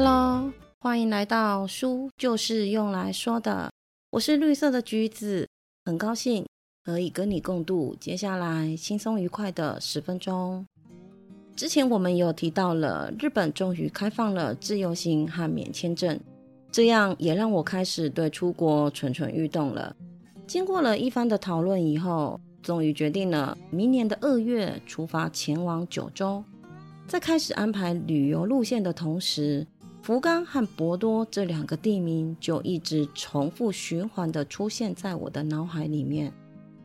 Hello，欢迎来到书就是用来说的。我是绿色的橘子，很高兴可以跟你共度接下来轻松愉快的十分钟。之前我们有提到了，日本终于开放了自由行和免签证，这样也让我开始对出国蠢蠢欲动了。经过了一番的讨论以后，终于决定了明年的二月出发前往九州。在开始安排旅游路线的同时，福冈和博多这两个地名就一直重复循环的出现在我的脑海里面。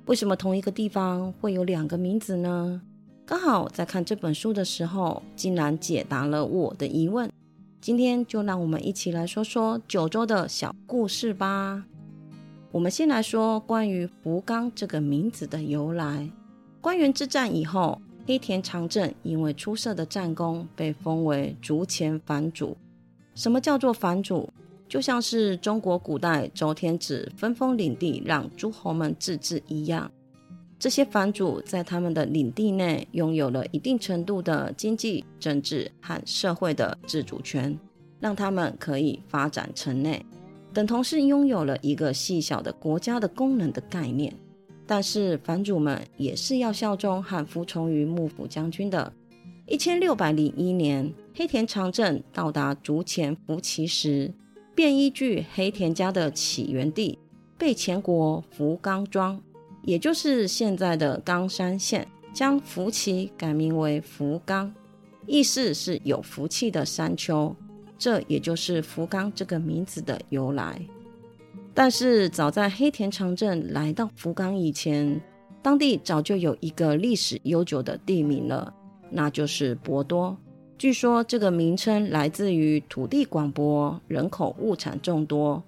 为什么同一个地方会有两个名字呢？刚好在看这本书的时候，竟然解答了我的疑问。今天就让我们一起来说说九州的小故事吧。我们先来说关于福冈这个名字的由来。关原之战以后，黑田长政因为出色的战功，被封为竹前藩主。什么叫做藩主？就像是中国古代周天子分封领地，让诸侯们自治一样。这些藩主在他们的领地内拥有了一定程度的经济、政治和社会的自主权，让他们可以发展城内，等同是拥有了一个细小的国家的功能的概念。但是藩主们也是要效忠和服从于幕府将军的。一千六百零一年，黑田长政到达竹前福崎时，便依据黑田家的起源地被前国福冈庄，也就是现在的冈山县，将福崎改名为福冈，意思是有福气的山丘，这也就是福冈这个名字的由来。但是早在黑田长政来到福冈以前，当地早就有一个历史悠久的地名了。那就是博多。据说这个名称来自于土地广博，人口物产众多。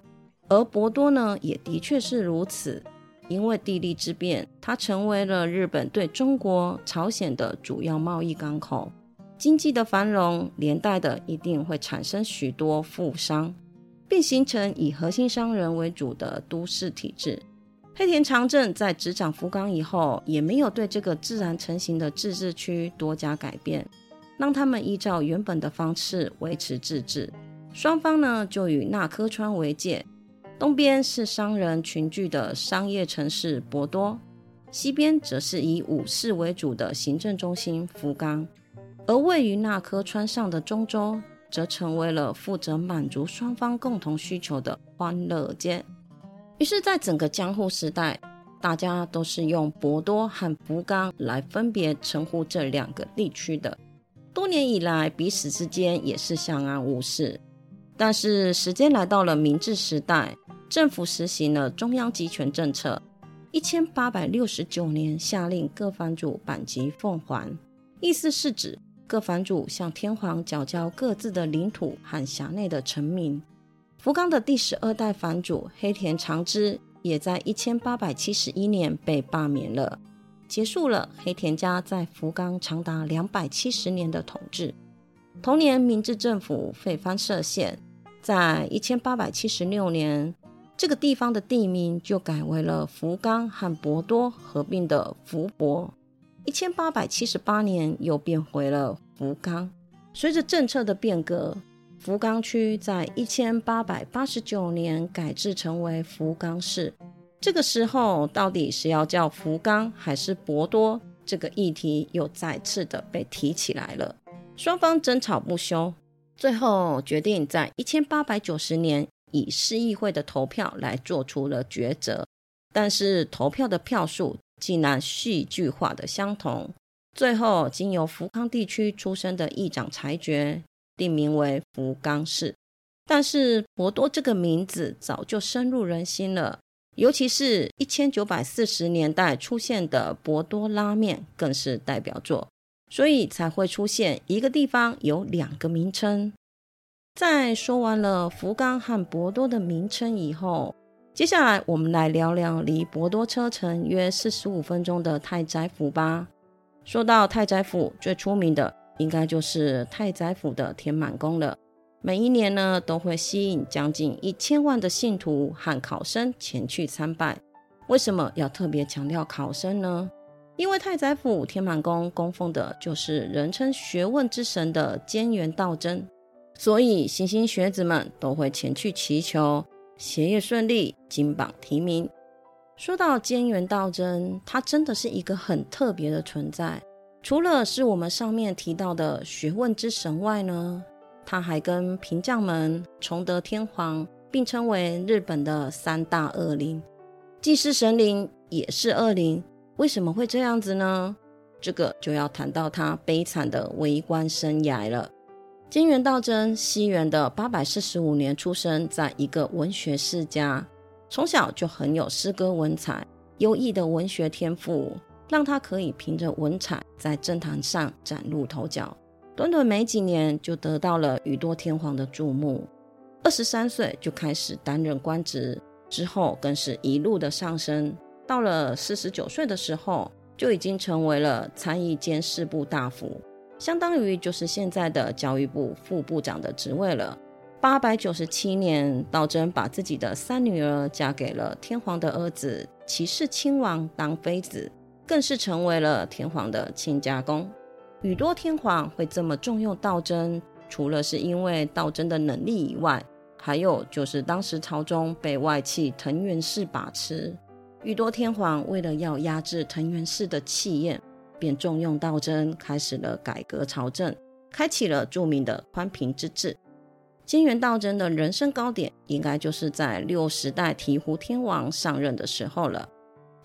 而博多呢，也的确是如此。因为地利之便，它成为了日本对中国、朝鲜的主要贸易港口。经济的繁荣，连带的一定会产生许多富商，并形成以核心商人为主的都市体制。黑田长政在执掌福冈以后，也没有对这个自然成型的自治区多加改变，让他们依照原本的方式维持自治。双方呢，就与那珂川为界，东边是商人群聚的商业城市博多，西边则是以武士为主的行政中心福冈。而位于那珂川上的中州，则成为了负责满足双方共同需求的欢乐街。于是，在整个江户时代，大家都是用博多和福冈来分别称呼这两个地区的。多年以来，彼此之间也是相安无事。但是，时间来到了明治时代，政府实行了中央集权政策。一千八百六十九年，下令各藩主版籍奉还，意思是指各藩主向天皇缴交各自的领土和辖内的臣民。福冈的第十二代藩主黑田长之也在一千八百七十一年被罢免了，结束了黑田家在福冈长达两百七十年的统治。同年，明治政府废藩设县，在一千八百七十六年，这个地方的地名就改为了福冈和博多合并的福博。一千八百七十八年，又变回了福冈。随着政策的变革。福冈区在一千八百八十九年改制成为福冈市。这个时候，到底是要叫福冈还是博多？这个议题又再次的被提起来了。双方争吵不休，最后决定在一千八百九十年以市议会的投票来做出了抉择。但是投票的票数竟然戏剧化的相同，最后经由福冈地区出身的议长裁决。定名为福冈市，但是博多这个名字早就深入人心了，尤其是一千九百四十年代出现的博多拉面更是代表作，所以才会出现一个地方有两个名称。在说完了福冈和博多的名称以后，接下来我们来聊聊离博多车程约四十五分钟的太宰府吧。说到太宰府，最出名的。应该就是太宰府的天满宫了。每一年呢，都会吸引将近一千万的信徒和考生前去参拜。为什么要特别强调考生呢？因为太宰府天满宫供奉的就是人称学问之神的菅原道真。所以莘莘学子们都会前去祈求学业顺利、金榜题名。说到菅原道真，他真的是一个很特别的存在。除了是我们上面提到的学问之神外呢，他还跟平将门、崇德天皇并称为日本的三大恶灵，既是神灵也是恶灵。为什么会这样子呢？这个就要谈到他悲惨的为官生涯了。金原道真，西元的八百四十五年出生在一个文学世家，从小就很有诗歌文采，优异的文学天赋。让他可以凭着文采在政坛上崭露头角，短短没几年就得到了宇多天皇的注目。二十三岁就开始担任官职，之后更是一路的上升。到了四十九岁的时候，就已经成为了参议监事部大夫，相当于就是现在的教育部副部长的职位了。八百九十七年，道真把自己的三女儿嫁给了天皇的儿子齐世亲王当妃子。更是成为了天皇的亲家公。宇多天皇会这么重用道真，除了是因为道真的能力以外，还有就是当时朝中被外戚藤原氏把持。宇多天皇为了要压制藤原氏的气焰，便重用道真，开始了改革朝政，开启了著名的宽平之治。金元道真的人生高点，应该就是在六十代醍醐天王上任的时候了。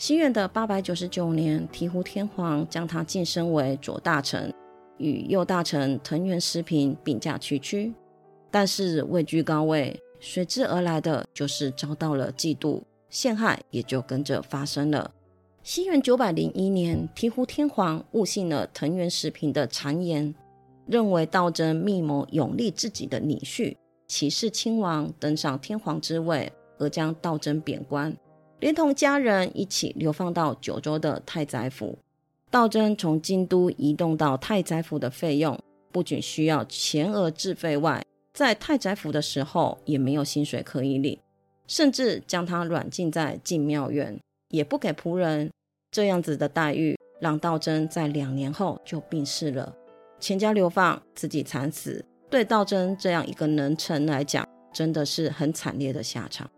西元的八百九十九年，醍醐天皇将他晋升为左大臣，与右大臣藤原时平并驾齐驱。但是位居高位，随之而来的就是遭到了嫉妒陷害，也就跟着发生了。西元九百零一年，醍醐天皇误信了藤原时平的谗言，认为道真密谋永立自己的女婿齐氏亲王登上天皇之位，而将道真贬官。连同家人一起流放到九州的太宰府。道真从京都移动到太宰府的费用，不仅需要钱额自费外，在太宰府的时候也没有薪水可以领，甚至将他软禁在禁庙院，也不给仆人。这样子的待遇，让道真在两年后就病逝了。全家流放，自己惨死，对道真这样一个能臣来讲，真的是很惨烈的下场。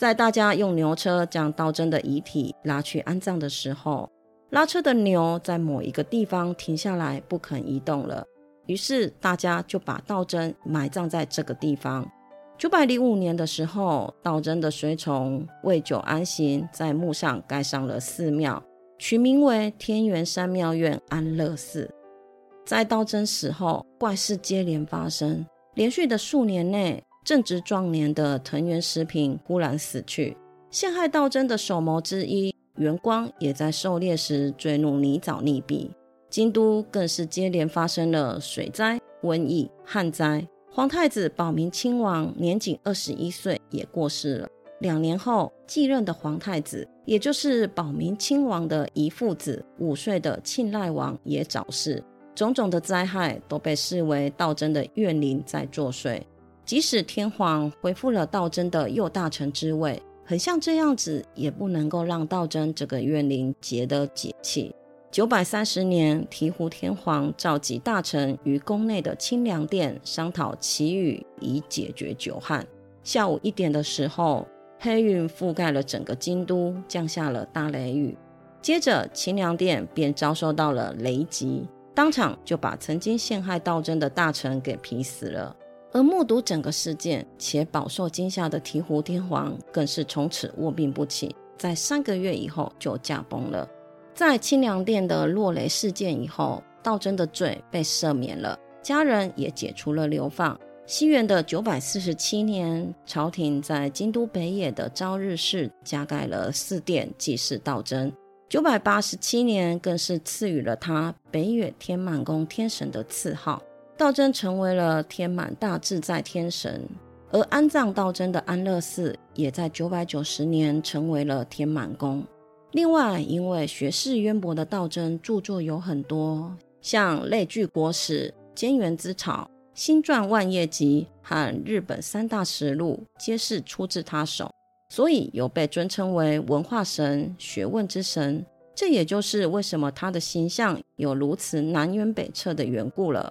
在大家用牛车将道真的遗体拉去安葬的时候，拉车的牛在某一个地方停下来不肯移动了，于是大家就把道真埋葬在这个地方。九百零五年的时候，道真的随从为久安行在墓上盖上了寺庙，取名为天元山庙院安乐寺。在道真死后，怪事接连发生，连续的数年内。正值壮年的藤原时平忽然死去，陷害道真的首谋之一元光也在狩猎时坠入泥沼溺毙。京都更是接连发生了水灾、瘟疫、旱灾。皇太子保明亲王年仅二十一岁也过世了。两年后继任的皇太子，也就是保明亲王的姨父子五岁的庆赖王也早逝。种种的灾害都被视为道真的怨灵在作祟。即使天皇恢复了道真的右大臣之位，很像这样子，也不能够让道真这个怨灵结得解气。九百三十年，醍醐天皇召集大臣于宫内的清凉殿商讨祈雨，以解决久旱。下午一点的时候，黑云覆盖了整个京都，降下了大雷雨。接着，清凉殿便遭受到了雷击，当场就把曾经陷害道真的大臣给劈死了。而目睹整个事件且饱受惊吓的醍醐天皇，更是从此卧病不起，在三个月以后就驾崩了。在清凉殿的落雷事件以后，道真的罪被赦免了，家人也解除了流放。西元的九百四十七年，朝廷在京都北野的朝日寺加盖了寺殿祭祀道真。九百八十七年，更是赐予了他北野天满宫天神的赐号。道真成为了天满大自在天神，而安葬道真的安乐寺也在九百九十年成为了天满宫。另外，因为学识渊博的道真著作有很多，像《类聚国史》《兼元之草》《新传万叶集》和日本三大实录，皆是出自他手，所以有被尊称为文化神、学问之神。这也就是为什么他的形象有如此南辕北辙的缘故了。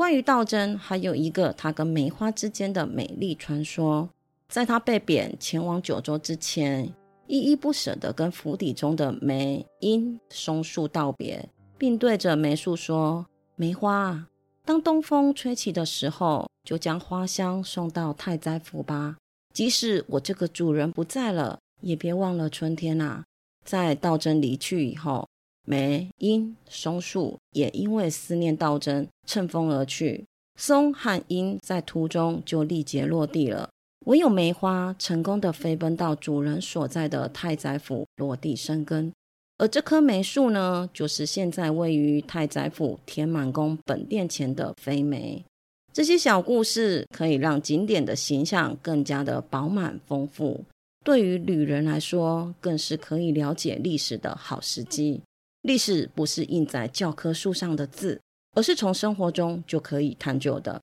关于道真，还有一个他跟梅花之间的美丽传说。在他被贬前往九州之前，依依不舍地跟府邸中的梅、樱、松树道别，并对着梅树说：“梅花，当东风吹起的时候，就将花香送到太宰府吧。即使我这个主人不在了，也别忘了春天啊。”在道真离去以后，梅、樱、松树也因为思念道真，乘风而去。松和樱在途中就力竭落地了。唯有梅花成功的飞奔到主人所在的太宰府落地生根，而这棵梅树呢，就是现在位于太宰府天满宫本殿前的飞梅。这些小故事可以让景点的形象更加的饱满丰富，对于旅人来说，更是可以了解历史的好时机。历史不是印在教科书上的字，而是从生活中就可以探究的。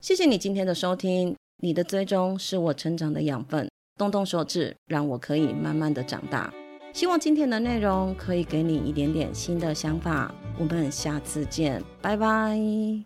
谢谢你今天的收听。你的追踪是我成长的养分，动动手指，让我可以慢慢的长大。希望今天的内容可以给你一点点新的想法。我们下次见，拜拜。